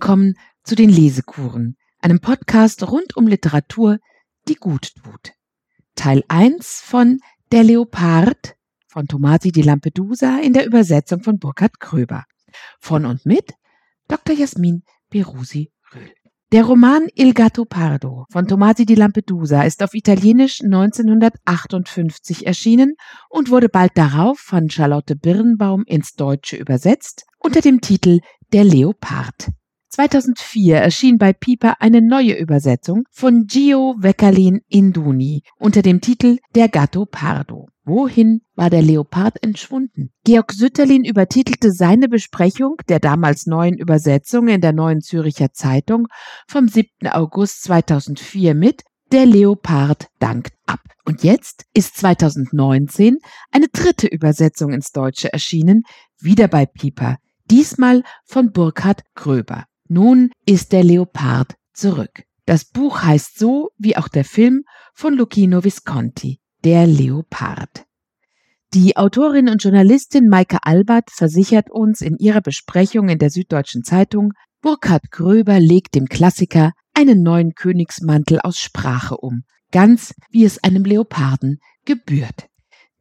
Willkommen zu den Lesekuren, einem Podcast rund um Literatur, die gut tut. Teil 1 von Der Leopard von Tomasi di Lampedusa in der Übersetzung von Burkhard Kröber. Von und mit Dr. Jasmin Perusi Röhl. Der Roman Il Gatto Pardo von Tomasi di Lampedusa ist auf Italienisch 1958 erschienen und wurde bald darauf von Charlotte Birnbaum ins Deutsche übersetzt unter dem Titel Der Leopard. 2004 erschien bei Piper eine neue Übersetzung von Gio Vecalin Induni unter dem Titel Der Gatto Pardo. Wohin war der Leopard entschwunden? Georg Sütterlin übertitelte seine Besprechung der damals neuen Übersetzung in der Neuen Züricher Zeitung vom 7. August 2004 mit Der Leopard dankt ab. Und jetzt ist 2019 eine dritte Übersetzung ins Deutsche erschienen, wieder bei Piper, diesmal von Burkhard Gröber. Nun ist der Leopard zurück. Das Buch heißt so wie auch der Film von Lucchino Visconti. Der Leopard. Die Autorin und Journalistin Maike Albert versichert uns in ihrer Besprechung in der Süddeutschen Zeitung, Burkhard Gröber legt dem Klassiker einen neuen Königsmantel aus Sprache um, ganz wie es einem Leoparden gebührt.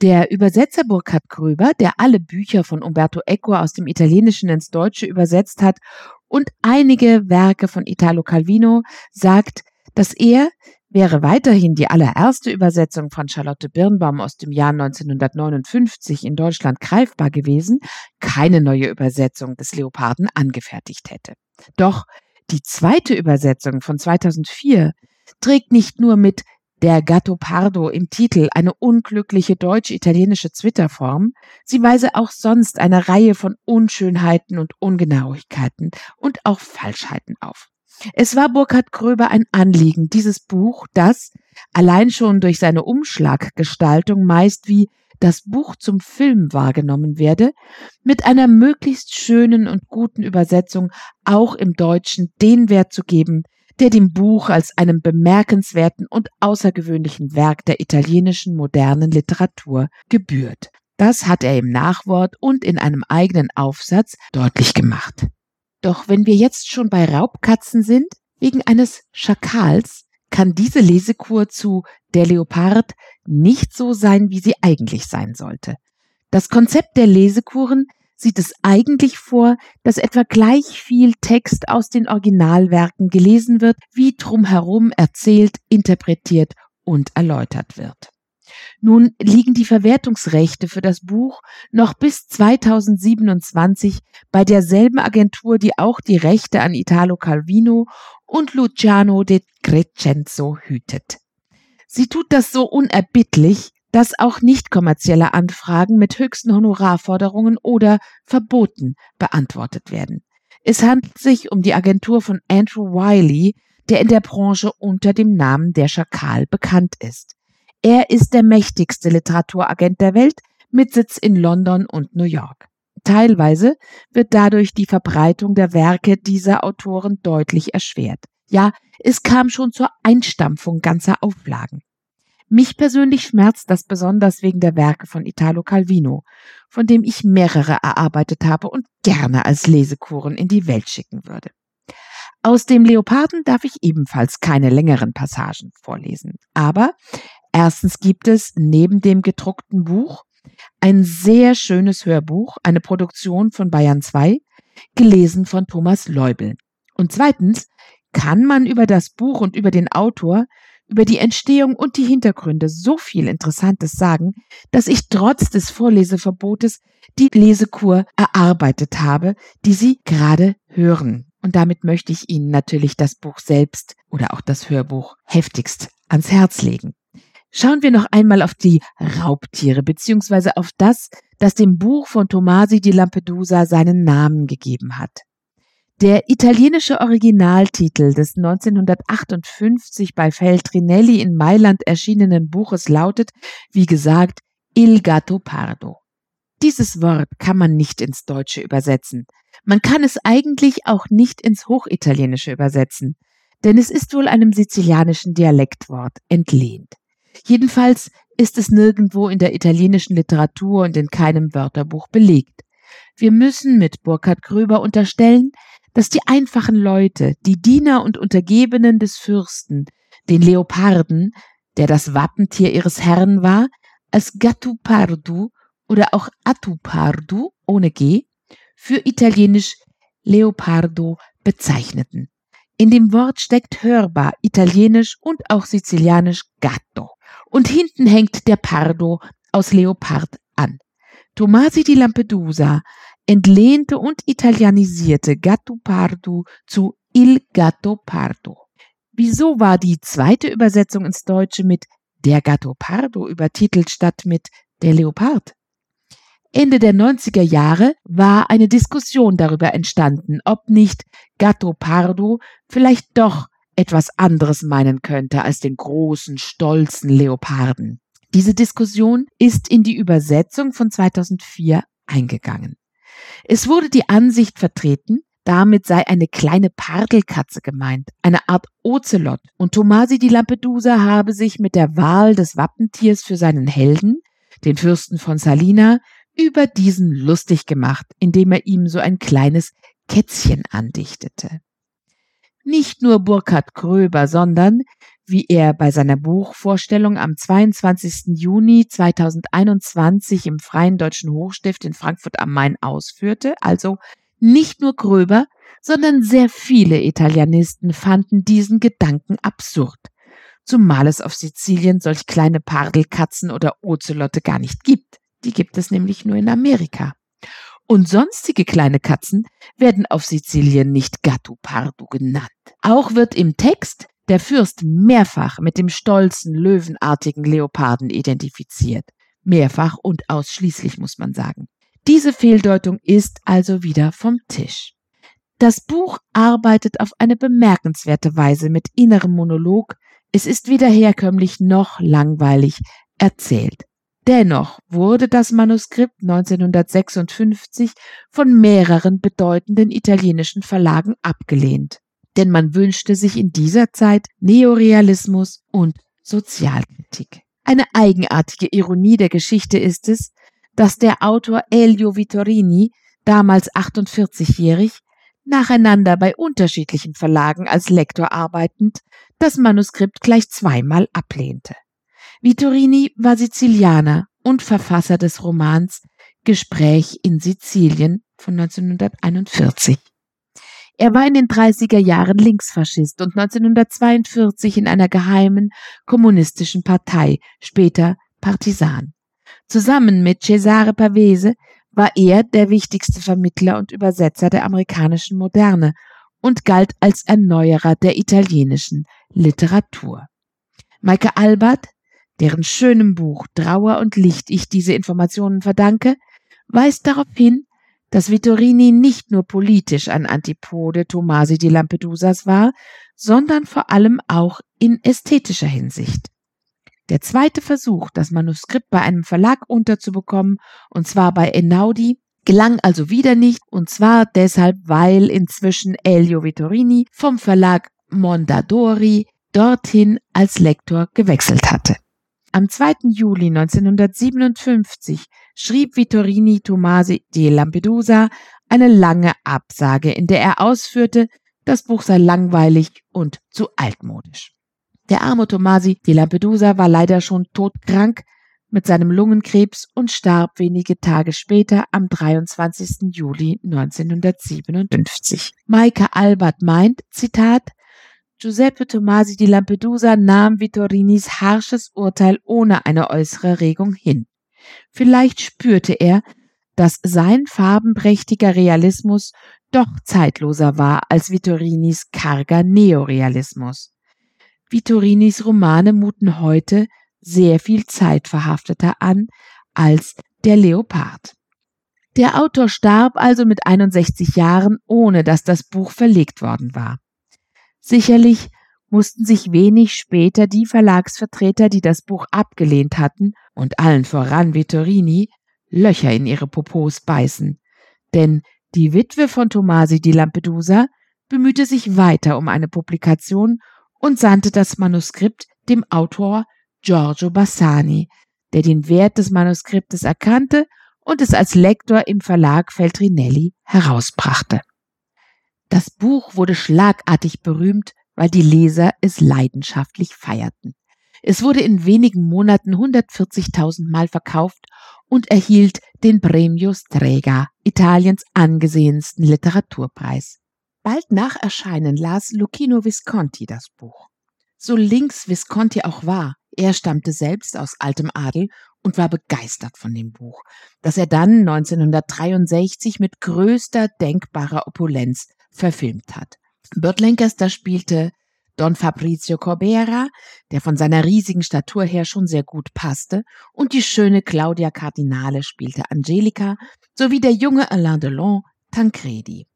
Der Übersetzer Burkhard Gröber, der alle Bücher von Umberto Eco aus dem Italienischen ins Deutsche übersetzt hat und einige Werke von Italo Calvino, sagt, dass er Wäre weiterhin die allererste Übersetzung von Charlotte Birnbaum aus dem Jahr 1959 in Deutschland greifbar gewesen, keine neue Übersetzung des Leoparden angefertigt hätte. Doch die zweite Übersetzung von 2004 trägt nicht nur mit der Gatto Pardo im Titel eine unglückliche deutsch-italienische Zwitterform, sie weise auch sonst eine Reihe von Unschönheiten und Ungenauigkeiten und auch Falschheiten auf. Es war Burkhard Gröber ein Anliegen, dieses Buch, das, allein schon durch seine Umschlaggestaltung meist wie das Buch zum Film wahrgenommen werde, mit einer möglichst schönen und guten Übersetzung auch im Deutschen den Wert zu geben, der dem Buch als einem bemerkenswerten und außergewöhnlichen Werk der italienischen modernen Literatur gebührt. Das hat er im Nachwort und in einem eigenen Aufsatz deutlich gemacht. Doch wenn wir jetzt schon bei Raubkatzen sind, wegen eines Schakals, kann diese Lesekur zu Der Leopard nicht so sein, wie sie eigentlich sein sollte. Das Konzept der Lesekuren sieht es eigentlich vor, dass etwa gleich viel Text aus den Originalwerken gelesen wird, wie drumherum erzählt, interpretiert und erläutert wird. Nun liegen die Verwertungsrechte für das Buch noch bis 2027 bei derselben Agentur, die auch die Rechte an Italo Calvino und Luciano de Crescenzo hütet. Sie tut das so unerbittlich, dass auch nicht kommerzielle Anfragen mit höchsten Honorarforderungen oder Verboten beantwortet werden. Es handelt sich um die Agentur von Andrew Wiley, der in der Branche unter dem Namen der Schakal bekannt ist. Er ist der mächtigste Literaturagent der Welt mit Sitz in London und New York. Teilweise wird dadurch die Verbreitung der Werke dieser Autoren deutlich erschwert. Ja, es kam schon zur Einstampfung ganzer Auflagen. Mich persönlich schmerzt das besonders wegen der Werke von Italo Calvino, von dem ich mehrere erarbeitet habe und gerne als Lesekuren in die Welt schicken würde. Aus dem Leoparden darf ich ebenfalls keine längeren Passagen vorlesen. Aber Erstens gibt es neben dem gedruckten Buch ein sehr schönes Hörbuch, eine Produktion von Bayern 2, gelesen von Thomas Leubel. Und zweitens kann man über das Buch und über den Autor, über die Entstehung und die Hintergründe so viel Interessantes sagen, dass ich trotz des Vorleseverbotes die Lesekur erarbeitet habe, die Sie gerade hören. Und damit möchte ich Ihnen natürlich das Buch selbst oder auch das Hörbuch heftigst ans Herz legen. Schauen wir noch einmal auf die Raubtiere beziehungsweise auf das, das dem Buch von Tomasi di Lampedusa seinen Namen gegeben hat. Der italienische Originaltitel des 1958 bei Feltrinelli in Mailand erschienenen Buches lautet, wie gesagt, Il Gatto Pardo. Dieses Wort kann man nicht ins Deutsche übersetzen. Man kann es eigentlich auch nicht ins Hochitalienische übersetzen, denn es ist wohl einem sizilianischen Dialektwort entlehnt. Jedenfalls ist es nirgendwo in der italienischen Literatur und in keinem Wörterbuch belegt. Wir müssen mit Burkhard Gröber unterstellen, dass die einfachen Leute, die Diener und Untergebenen des Fürsten, den Leoparden, der das Wappentier ihres Herrn war, als Gattupardu oder auch Atupardu ohne G für italienisch Leopardo bezeichneten. In dem Wort steckt hörbar italienisch und auch sizilianisch gatto. Und hinten hängt der Pardo aus Leopard an. Tomasi di Lampedusa entlehnte und italienisierte Gatto Pardo zu Il Gatto Pardo. Wieso war die zweite Übersetzung ins Deutsche mit Der Gatto Pardo übertitelt statt mit Der Leopard? Ende der 90er Jahre war eine Diskussion darüber entstanden, ob nicht Gatto Pardo vielleicht doch etwas anderes meinen könnte als den großen, stolzen Leoparden. Diese Diskussion ist in die Übersetzung von 2004 eingegangen. Es wurde die Ansicht vertreten, damit sei eine kleine Pardelkatze gemeint, eine Art Ozelot, und Tomasi di Lampedusa habe sich mit der Wahl des Wappentiers für seinen Helden, den Fürsten von Salina, über diesen lustig gemacht, indem er ihm so ein kleines Kätzchen andichtete. Nicht nur Burkhard Kröber, sondern, wie er bei seiner Buchvorstellung am 22. Juni 2021 im Freien Deutschen Hochstift in Frankfurt am Main ausführte, also nicht nur Kröber, sondern sehr viele Italienisten fanden diesen Gedanken absurd, zumal es auf Sizilien solch kleine Pardelkatzen oder Ozelotte gar nicht gibt. Die gibt es nämlich nur in Amerika. Und sonstige kleine Katzen werden auf Sizilien nicht Gattupardo genannt. Auch wird im Text der Fürst mehrfach mit dem stolzen, löwenartigen Leoparden identifiziert. Mehrfach und ausschließlich muss man sagen. Diese Fehldeutung ist also wieder vom Tisch. Das Buch arbeitet auf eine bemerkenswerte Weise mit innerem Monolog. Es ist weder herkömmlich noch langweilig erzählt. Dennoch wurde das Manuskript 1956 von mehreren bedeutenden italienischen Verlagen abgelehnt, denn man wünschte sich in dieser Zeit Neorealismus und Sozialkritik. Eine eigenartige Ironie der Geschichte ist es, dass der Autor Elio Vittorini, damals 48-jährig, nacheinander bei unterschiedlichen Verlagen als Lektor arbeitend, das Manuskript gleich zweimal ablehnte. Vittorini war Sizilianer und Verfasser des Romans Gespräch in Sizilien von 1941. Er war in den 30er Jahren Linksfaschist und 1942 in einer geheimen kommunistischen Partei, später Partisan. Zusammen mit Cesare Pavese war er der wichtigste Vermittler und Übersetzer der amerikanischen Moderne und galt als Erneuerer der italienischen Literatur. Maike Albert, deren schönem Buch Trauer und Licht ich diese Informationen verdanke, weist darauf hin, dass Vittorini nicht nur politisch ein Antipode Tomasi di Lampedusas war, sondern vor allem auch in ästhetischer Hinsicht. Der zweite Versuch, das Manuskript bei einem Verlag unterzubekommen, und zwar bei Enaudi, gelang also wieder nicht, und zwar deshalb, weil inzwischen Elio Vittorini vom Verlag Mondadori dorthin als Lektor gewechselt hatte. Am 2. Juli 1957 schrieb Vittorini Tomasi di Lampedusa eine lange Absage, in der er ausführte, das Buch sei langweilig und zu altmodisch. Der arme Tomasi di Lampedusa war leider schon todkrank mit seinem Lungenkrebs und starb wenige Tage später am 23. Juli 1957. Maike Albert meint, Zitat, Giuseppe Tomasi di Lampedusa nahm Vittorinis harsches Urteil ohne eine äußere Regung hin. Vielleicht spürte er, dass sein farbenprächtiger Realismus doch zeitloser war als Vittorinis karger Neorealismus. Vittorinis Romane muten heute sehr viel zeitverhafteter an als der Leopard. Der Autor starb also mit 61 Jahren, ohne dass das Buch verlegt worden war. Sicherlich mussten sich wenig später die Verlagsvertreter, die das Buch abgelehnt hatten, und allen voran Vittorini, Löcher in ihre Popos beißen. Denn die Witwe von Tomasi di Lampedusa bemühte sich weiter um eine Publikation und sandte das Manuskript dem Autor Giorgio Bassani, der den Wert des Manuskriptes erkannte und es als Lektor im Verlag Feltrinelli herausbrachte. Das Buch wurde schlagartig berühmt, weil die Leser es leidenschaftlich feierten. Es wurde in wenigen Monaten 140.000 Mal verkauft und erhielt den Premio Strega, Italiens angesehensten Literaturpreis. Bald nach Erscheinen las Lucchino Visconti das Buch. So links Visconti auch war, er stammte selbst aus altem Adel und war begeistert von dem Buch, das er dann 1963 mit größter denkbarer Opulenz verfilmt hat. Burt Lancaster spielte Don Fabrizio Corbera, der von seiner riesigen Statur her schon sehr gut passte, und die schöne Claudia Cardinale spielte Angelica, sowie der junge Alain Delon Tancredi.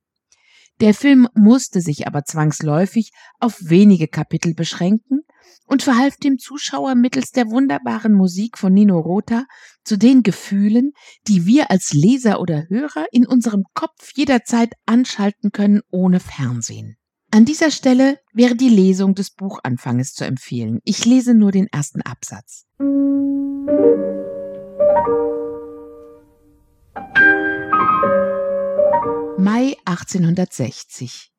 Der Film musste sich aber zwangsläufig auf wenige Kapitel beschränken und verhalf dem Zuschauer mittels der wunderbaren Musik von Nino Rota zu den Gefühlen, die wir als Leser oder Hörer in unserem Kopf jederzeit anschalten können ohne Fernsehen. An dieser Stelle wäre die Lesung des Buchanfanges zu empfehlen. Ich lese nur den ersten Absatz. Mai 1860.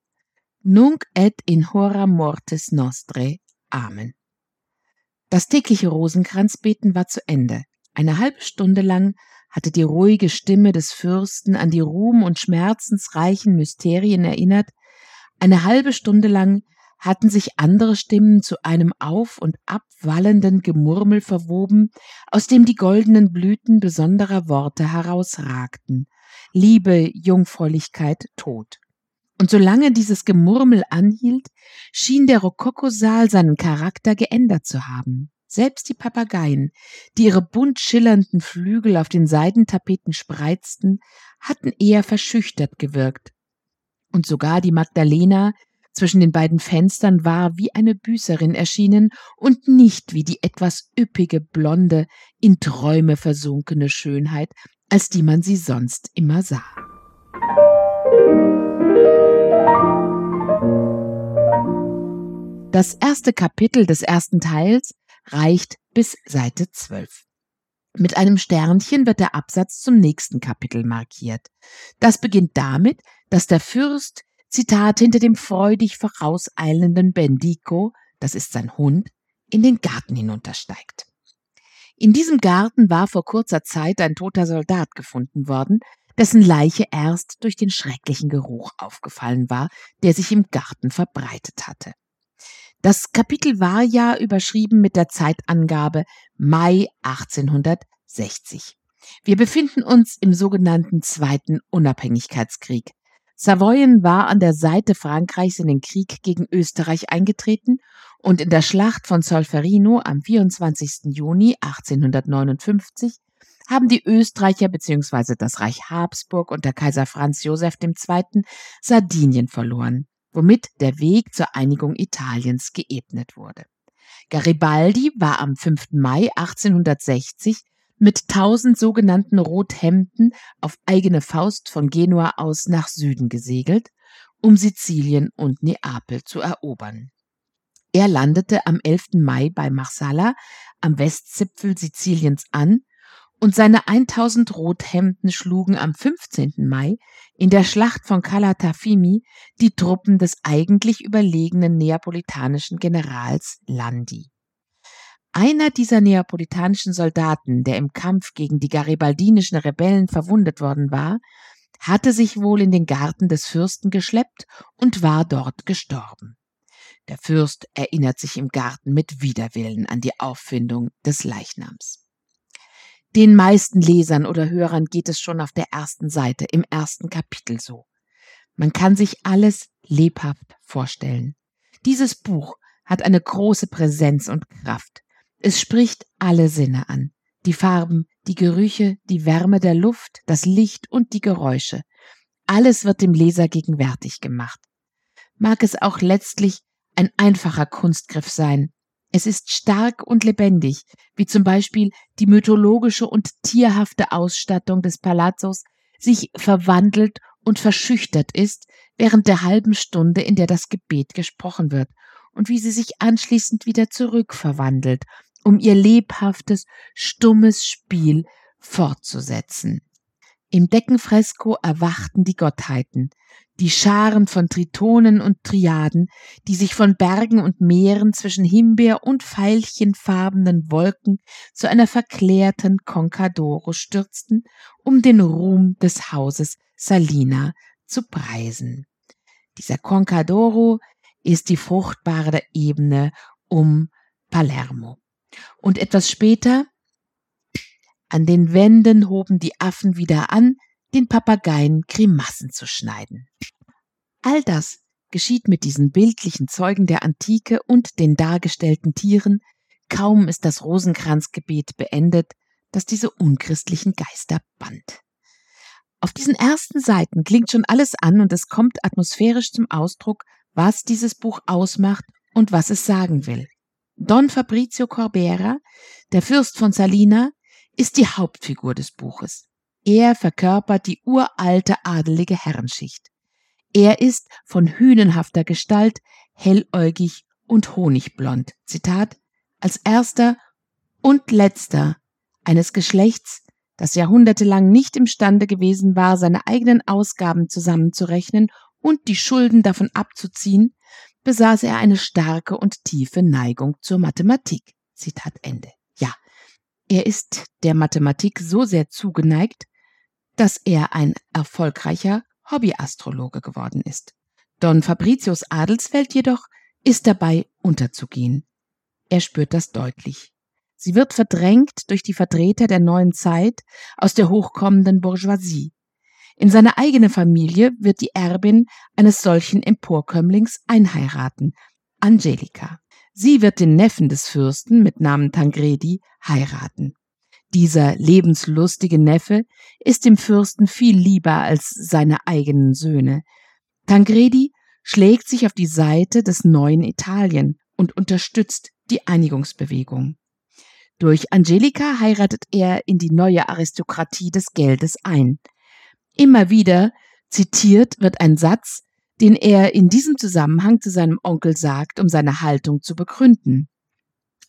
Nunc et in hora mortis nostre. Amen. Das tägliche Rosenkranzbeten war zu Ende. Eine halbe Stunde lang hatte die ruhige Stimme des Fürsten an die ruhm- und schmerzensreichen Mysterien erinnert, eine halbe Stunde lang hatten sich andere Stimmen zu einem auf und abwallenden Gemurmel verwoben, aus dem die goldenen Blüten besonderer Worte herausragten, Liebe, Jungfräulichkeit, Tod. Und solange dieses Gemurmel anhielt, schien der Rokokosaal seinen Charakter geändert zu haben. Selbst die Papageien, die ihre bunt schillernden Flügel auf den Seidentapeten spreizten, hatten eher verschüchtert gewirkt. Und sogar die Magdalena zwischen den beiden Fenstern war wie eine Büßerin erschienen und nicht wie die etwas üppige, blonde, in Träume versunkene Schönheit, als die man sie sonst immer sah. Das erste Kapitel des ersten Teils reicht bis Seite 12. Mit einem Sternchen wird der Absatz zum nächsten Kapitel markiert. Das beginnt damit, dass der Fürst, Zitat, hinter dem freudig vorauseilenden Bendico, das ist sein Hund, in den Garten hinuntersteigt. In diesem Garten war vor kurzer Zeit ein toter Soldat gefunden worden, dessen Leiche erst durch den schrecklichen Geruch aufgefallen war, der sich im Garten verbreitet hatte. Das Kapitel war ja überschrieben mit der Zeitangabe Mai 1860. Wir befinden uns im sogenannten Zweiten Unabhängigkeitskrieg. Savoyen war an der Seite Frankreichs in den Krieg gegen Österreich eingetreten und in der Schlacht von Solferino am 24. Juni 1859 haben die Österreicher bzw. das Reich Habsburg unter Kaiser Franz Joseph II. Sardinien verloren, womit der Weg zur Einigung Italiens geebnet wurde. Garibaldi war am 5. Mai 1860 mit tausend sogenannten Rothemden auf eigene Faust von Genua aus nach Süden gesegelt, um Sizilien und Neapel zu erobern. Er landete am 11. Mai bei Marsala am Westzipfel Siziliens an und seine 1000 Rothemden schlugen am 15. Mai in der Schlacht von Calatafimi die Truppen des eigentlich überlegenen neapolitanischen Generals Landi. Einer dieser neapolitanischen Soldaten, der im Kampf gegen die garibaldinischen Rebellen verwundet worden war, hatte sich wohl in den Garten des Fürsten geschleppt und war dort gestorben. Der Fürst erinnert sich im Garten mit Widerwillen an die Auffindung des Leichnams. Den meisten Lesern oder Hörern geht es schon auf der ersten Seite, im ersten Kapitel so. Man kann sich alles lebhaft vorstellen. Dieses Buch hat eine große Präsenz und Kraft. Es spricht alle Sinne an. Die Farben, die Gerüche, die Wärme der Luft, das Licht und die Geräusche. Alles wird dem Leser gegenwärtig gemacht. Mag es auch letztlich ein einfacher Kunstgriff sein. Es ist stark und lebendig, wie zum Beispiel die mythologische und tierhafte Ausstattung des Palazzos sich verwandelt und verschüchtert ist während der halben Stunde, in der das Gebet gesprochen wird, und wie sie sich anschließend wieder zurückverwandelt, um ihr lebhaftes, stummes Spiel fortzusetzen. Im Deckenfresko erwachten die Gottheiten, die Scharen von Tritonen und Triaden, die sich von Bergen und Meeren zwischen Himbeer- und veilchenfarbenen Wolken zu einer verklärten Concadoro stürzten, um den Ruhm des Hauses Salina zu preisen. Dieser Concadoro ist die fruchtbare Ebene um Palermo. Und etwas später an den Wänden hoben die Affen wieder an, den Papageien Grimassen zu schneiden. All das geschieht mit diesen bildlichen Zeugen der Antike und den dargestellten Tieren, kaum ist das Rosenkranzgebet beendet, das diese unchristlichen Geister band. Auf diesen ersten Seiten klingt schon alles an und es kommt atmosphärisch zum Ausdruck, was dieses Buch ausmacht und was es sagen will. Don Fabrizio Corbera, der Fürst von Salina, ist die Hauptfigur des Buches. Er verkörpert die uralte adelige Herrenschicht. Er ist von hünenhafter Gestalt, helläugig und honigblond. Zitat, als erster und letzter eines Geschlechts, das jahrhundertelang nicht imstande gewesen war, seine eigenen Ausgaben zusammenzurechnen und die Schulden davon abzuziehen, besaß er eine starke und tiefe Neigung zur Mathematik. Zitat Ende. Er ist der Mathematik so sehr zugeneigt, dass er ein erfolgreicher Hobbyastrologe geworden ist. Don Fabricius Adelsfeld jedoch ist dabei unterzugehen. Er spürt das deutlich. Sie wird verdrängt durch die Vertreter der neuen Zeit aus der hochkommenden Bourgeoisie. In seine eigene Familie wird die Erbin eines solchen Emporkömmlings einheiraten, Angelika. Sie wird den Neffen des Fürsten mit Namen Tangredi heiraten. Dieser lebenslustige Neffe ist dem Fürsten viel lieber als seine eigenen Söhne. Tangredi schlägt sich auf die Seite des neuen Italien und unterstützt die Einigungsbewegung. Durch Angelika heiratet er in die neue Aristokratie des Geldes ein. Immer wieder zitiert wird ein Satz, den er in diesem Zusammenhang zu seinem Onkel sagt, um seine Haltung zu begründen.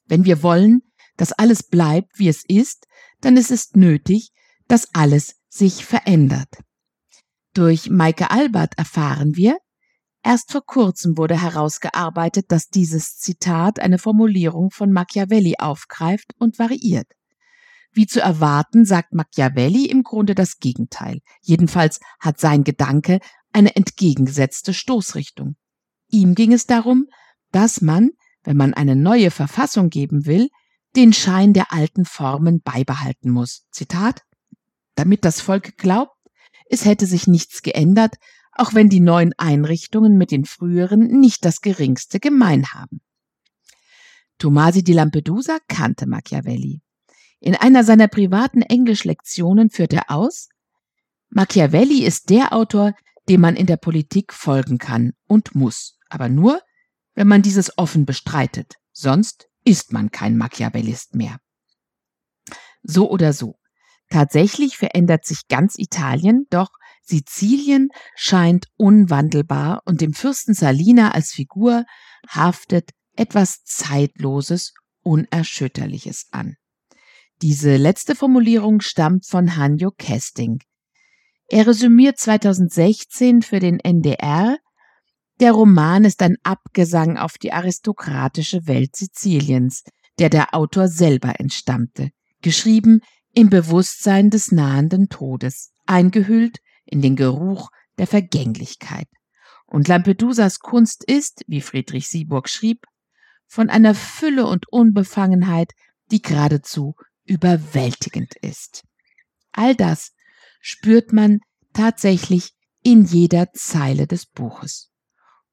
Wenn wir wollen, dass alles bleibt, wie es ist, dann ist es nötig, dass alles sich verändert. Durch Maike Albert erfahren wir, erst vor kurzem wurde herausgearbeitet, dass dieses Zitat eine Formulierung von Machiavelli aufgreift und variiert. Wie zu erwarten, sagt Machiavelli im Grunde das Gegenteil. Jedenfalls hat sein Gedanke eine entgegengesetzte Stoßrichtung. Ihm ging es darum, dass man, wenn man eine neue Verfassung geben will, den Schein der alten Formen beibehalten muss. Zitat Damit das Volk glaubt, es hätte sich nichts geändert, auch wenn die neuen Einrichtungen mit den früheren nicht das geringste gemein haben. Tomasi di Lampedusa kannte Machiavelli. In einer seiner privaten Englischlektionen führt er aus, Machiavelli ist der Autor, dem man in der Politik folgen kann und muss, aber nur, wenn man dieses offen bestreitet, sonst ist man kein Machiavellist mehr. So oder so. Tatsächlich verändert sich ganz Italien, doch Sizilien scheint unwandelbar und dem Fürsten Salina als Figur haftet etwas Zeitloses, Unerschütterliches an. Diese letzte Formulierung stammt von Hanjo Kesting. Er resümiert 2016 für den NDR, der Roman ist ein Abgesang auf die aristokratische Welt Siziliens, der der Autor selber entstammte, geschrieben im Bewusstsein des nahenden Todes, eingehüllt in den Geruch der Vergänglichkeit. Und Lampedusas Kunst ist, wie Friedrich Sieburg schrieb, von einer Fülle und Unbefangenheit, die geradezu überwältigend ist. All das spürt man tatsächlich in jeder Zeile des Buches.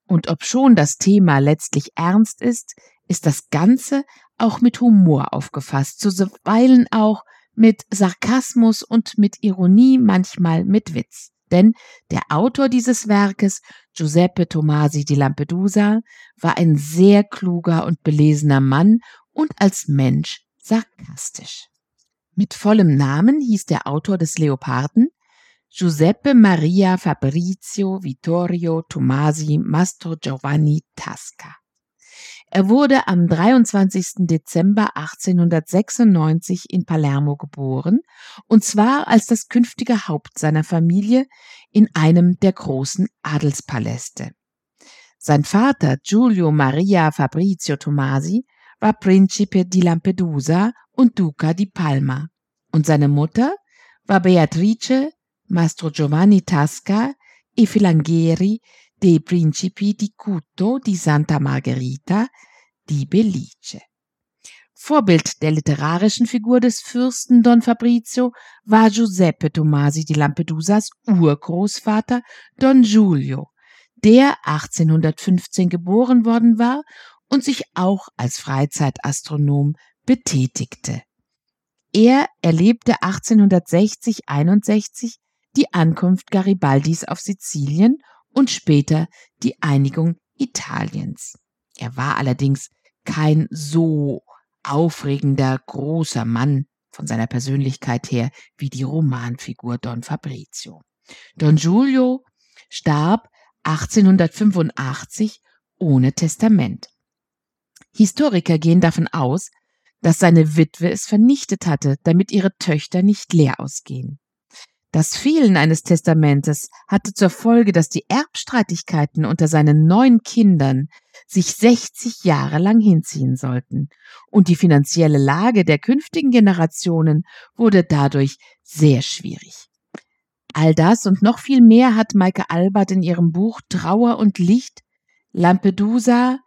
Und obschon das Thema letztlich ernst ist, ist das Ganze auch mit Humor aufgefasst, zuweilen auch mit Sarkasmus und mit Ironie, manchmal mit Witz. Denn der Autor dieses Werkes, Giuseppe Tomasi di Lampedusa, war ein sehr kluger und belesener Mann und als Mensch sarkastisch. Mit vollem Namen hieß der Autor des Leoparden Giuseppe Maria Fabrizio Vittorio Tomasi Mastro Giovanni Tasca. Er wurde am 23. Dezember 1896 in Palermo geboren, und zwar als das künftige Haupt seiner Familie in einem der großen Adelspaläste. Sein Vater Giulio Maria Fabrizio Tomasi war Principe di Lampedusa und Duca di Palma, und seine Mutter war Beatrice Mastro Giovanni Tasca e Filangheri dei Principi di Cutto di Santa Margherita di Belice. Vorbild der literarischen Figur des Fürsten Don Fabrizio war Giuseppe Tomasi di Lampedusas Urgroßvater Don Giulio, der 1815 geboren worden war und sich auch als Freizeitastronom betätigte. Er erlebte 1860-61 die Ankunft Garibaldis auf Sizilien und später die Einigung Italiens. Er war allerdings kein so aufregender, großer Mann von seiner Persönlichkeit her wie die Romanfigur Don Fabrizio. Don Giulio starb 1885 ohne Testament. Historiker gehen davon aus, dass seine Witwe es vernichtet hatte, damit ihre Töchter nicht leer ausgehen. Das Fehlen eines Testamentes hatte zur Folge, dass die Erbstreitigkeiten unter seinen neun Kindern sich 60 Jahre lang hinziehen sollten, und die finanzielle Lage der künftigen Generationen wurde dadurch sehr schwierig. All das und noch viel mehr hat Maike Albert in ihrem Buch Trauer und Licht, Lampedusa,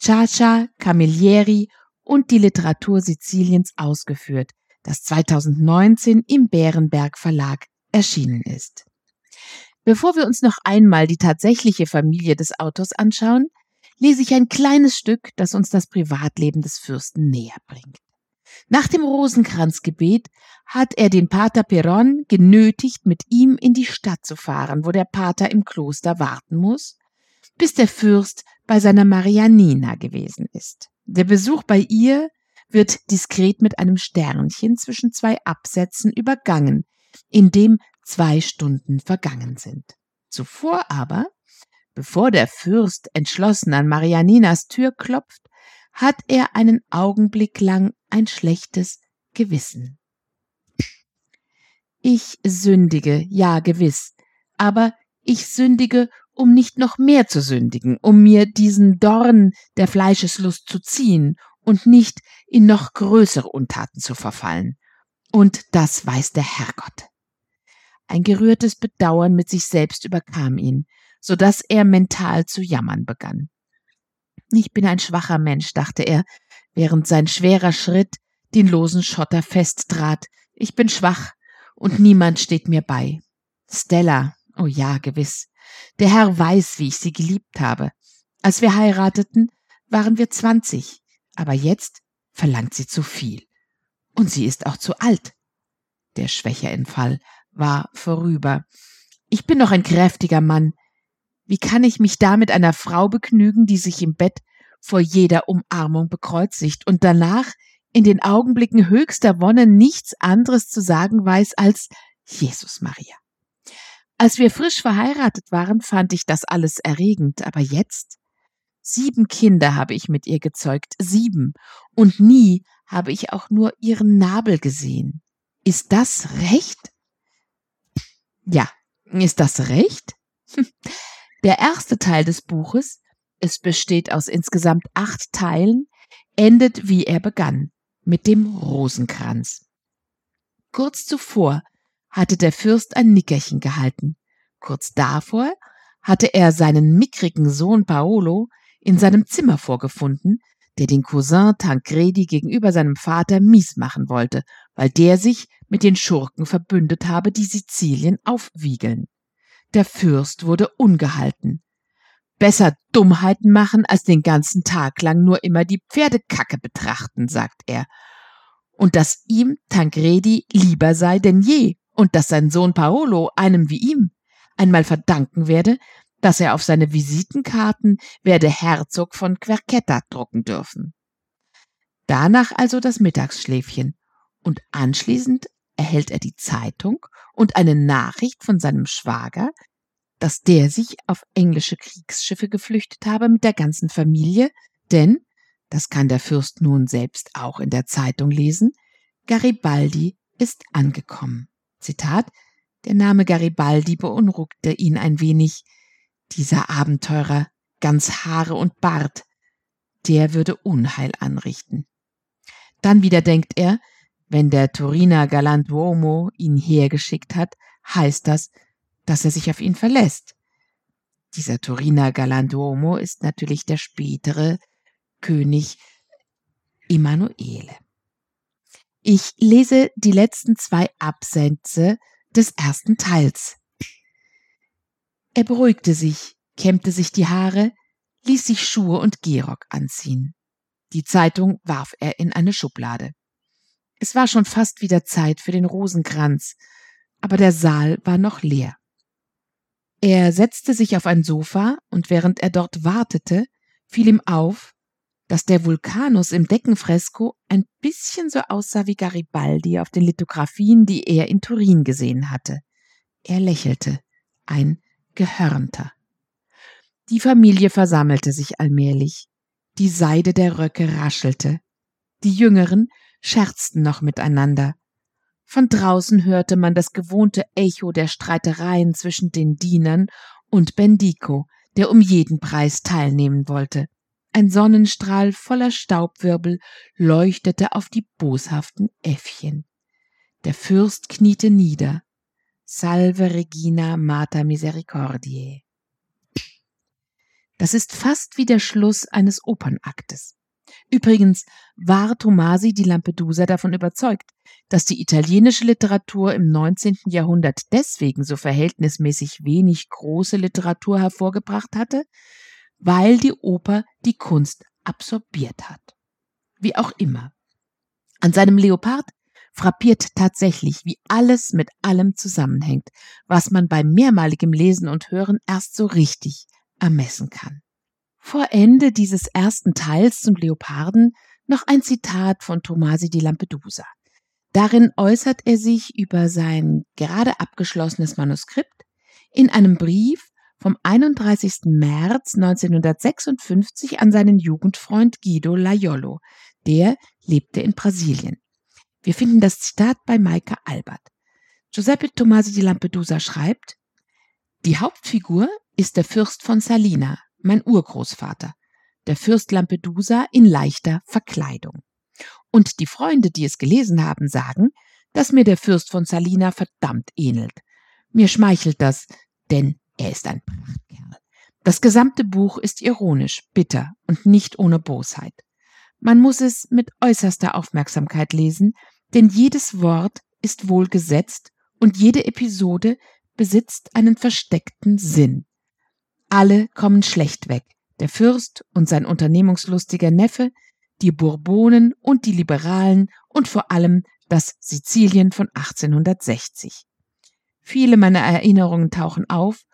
Ciacia, Camilleri und die Literatur Siziliens ausgeführt, das 2019 im Bärenberg Verlag erschienen ist. Bevor wir uns noch einmal die tatsächliche Familie des Autors anschauen, lese ich ein kleines Stück, das uns das Privatleben des Fürsten näher bringt. Nach dem Rosenkranzgebet hat er den Pater Peron genötigt, mit ihm in die Stadt zu fahren, wo der Pater im Kloster warten muss, bis der Fürst bei seiner Marianina gewesen ist. Der Besuch bei ihr wird diskret mit einem Sternchen zwischen zwei Absätzen übergangen, in dem zwei Stunden vergangen sind. Zuvor aber, bevor der Fürst entschlossen an Marianinas Tür klopft, hat er einen Augenblick lang ein schlechtes Gewissen. Ich sündige, ja gewiss, aber ich sündige, um nicht noch mehr zu sündigen, um mir diesen Dorn der Fleischeslust zu ziehen und nicht in noch größere Untaten zu verfallen. Und das weiß der Herrgott. Ein gerührtes Bedauern mit sich selbst überkam ihn, so dass er mental zu jammern begann. Ich bin ein schwacher Mensch, dachte er, während sein schwerer Schritt den losen Schotter festtrat. Ich bin schwach und niemand steht mir bei. Stella, oh ja, gewiss. Der Herr weiß, wie ich sie geliebt habe. Als wir heirateten, waren wir zwanzig, aber jetzt verlangt sie zu viel. Und sie ist auch zu alt. Der Schwächeentfall war vorüber. Ich bin noch ein kräftiger Mann. Wie kann ich mich da mit einer Frau begnügen, die sich im Bett vor jeder Umarmung bekreuzigt und danach in den Augenblicken höchster Wonne nichts anderes zu sagen weiß als Jesus Maria. Als wir frisch verheiratet waren, fand ich das alles erregend, aber jetzt? Sieben Kinder habe ich mit ihr gezeugt, sieben, und nie habe ich auch nur ihren Nabel gesehen. Ist das recht? Ja, ist das recht? Der erste Teil des Buches, es besteht aus insgesamt acht Teilen, endet wie er begann, mit dem Rosenkranz. Kurz zuvor hatte der Fürst ein Nickerchen gehalten. Kurz davor hatte er seinen mickrigen Sohn Paolo in seinem Zimmer vorgefunden, der den Cousin Tancredi gegenüber seinem Vater mies machen wollte, weil der sich mit den Schurken verbündet habe, die Sizilien aufwiegeln. Der Fürst wurde ungehalten. Besser Dummheiten machen, als den ganzen Tag lang nur immer die Pferdekacke betrachten, sagt er. Und dass ihm Tancredi lieber sei denn je, und dass sein Sohn Paolo einem wie ihm einmal verdanken werde, dass er auf seine Visitenkarten werde Herzog von Querquetta drucken dürfen. Danach also das Mittagsschläfchen, und anschließend erhält er die Zeitung und eine Nachricht von seinem Schwager, dass der sich auf englische Kriegsschiffe geflüchtet habe mit der ganzen Familie, denn das kann der Fürst nun selbst auch in der Zeitung lesen, Garibaldi ist angekommen. Zitat, der Name Garibaldi beunruhigte ihn ein wenig. Dieser Abenteurer, ganz Haare und Bart, der würde Unheil anrichten. Dann wieder denkt er, wenn der Turiner Galantuomo ihn hergeschickt hat, heißt das, dass er sich auf ihn verlässt. Dieser Turiner Galantuomo ist natürlich der spätere König Emanuele. Ich lese die letzten zwei Absätze des ersten Teils. Er beruhigte sich, kämmte sich die Haare, ließ sich Schuhe und Gehrock anziehen. Die Zeitung warf er in eine Schublade. Es war schon fast wieder Zeit für den Rosenkranz, aber der Saal war noch leer. Er setzte sich auf ein Sofa, und während er dort wartete, fiel ihm auf, dass der Vulkanus im Deckenfresko ein bisschen so aussah wie Garibaldi auf den Lithografien, die er in Turin gesehen hatte. Er lächelte, ein Gehörnter. Die Familie versammelte sich allmählich. Die Seide der Röcke raschelte. Die Jüngeren scherzten noch miteinander. Von draußen hörte man das gewohnte Echo der Streitereien zwischen den Dienern und Bendico, der um jeden Preis teilnehmen wollte. Ein Sonnenstrahl voller Staubwirbel leuchtete auf die boshaften Äffchen. Der Fürst kniete nieder. Salve Regina Mater Misericordiae. Das ist fast wie der Schluss eines Opernaktes. Übrigens war Tomasi di Lampedusa davon überzeugt, dass die italienische Literatur im 19. Jahrhundert deswegen so verhältnismäßig wenig große Literatur hervorgebracht hatte, weil die Oper die Kunst absorbiert hat. Wie auch immer. An seinem Leopard frappiert tatsächlich, wie alles mit allem zusammenhängt, was man bei mehrmaligem Lesen und Hören erst so richtig ermessen kann. Vor Ende dieses ersten Teils zum Leoparden noch ein Zitat von Tomasi di Lampedusa. Darin äußert er sich über sein gerade abgeschlossenes Manuskript in einem Brief vom 31. März 1956 an seinen Jugendfreund Guido Laiolo. Der lebte in Brasilien. Wir finden das Zitat bei Maika Albert. Giuseppe Tomasi di Lampedusa schreibt, die Hauptfigur ist der Fürst von Salina, mein Urgroßvater, der Fürst Lampedusa in leichter Verkleidung. Und die Freunde, die es gelesen haben, sagen, dass mir der Fürst von Salina verdammt ähnelt. Mir schmeichelt das, denn er ist ein Prachtkerl. Das gesamte Buch ist ironisch, bitter und nicht ohne Bosheit. Man muss es mit äußerster Aufmerksamkeit lesen, denn jedes Wort ist wohl gesetzt und jede Episode besitzt einen versteckten Sinn. Alle kommen schlecht weg. Der Fürst und sein unternehmungslustiger Neffe, die Bourbonen und die Liberalen und vor allem das Sizilien von 1860. Viele meiner Erinnerungen tauchen auf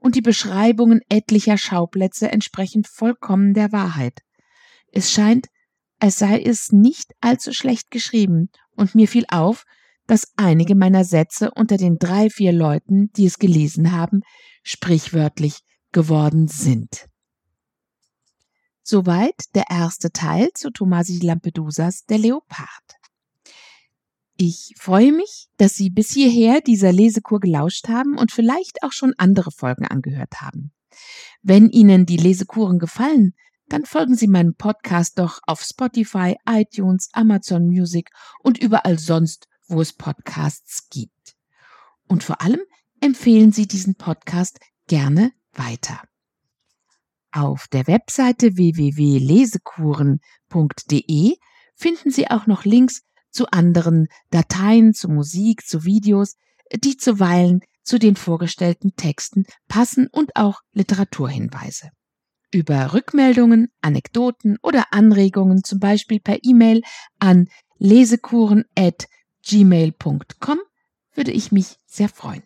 und die Beschreibungen etlicher Schauplätze entsprechen vollkommen der Wahrheit. Es scheint, als sei es nicht allzu schlecht geschrieben, und mir fiel auf, dass einige meiner Sätze unter den drei, vier Leuten, die es gelesen haben, sprichwörtlich geworden sind. Soweit der erste Teil zu Tomasi Lampedusas Der Leopard. Ich freue mich, dass Sie bis hierher dieser Lesekur gelauscht haben und vielleicht auch schon andere Folgen angehört haben. Wenn Ihnen die Lesekuren gefallen, dann folgen Sie meinem Podcast doch auf Spotify, iTunes, Amazon Music und überall sonst, wo es Podcasts gibt. Und vor allem empfehlen Sie diesen Podcast gerne weiter. Auf der Webseite www.lesekuren.de finden Sie auch noch Links zu anderen Dateien, zu Musik, zu Videos, die zuweilen zu den vorgestellten Texten passen und auch Literaturhinweise. Über Rückmeldungen, Anekdoten oder Anregungen zum Beispiel per E-Mail an lesekuren at gmail.com würde ich mich sehr freuen.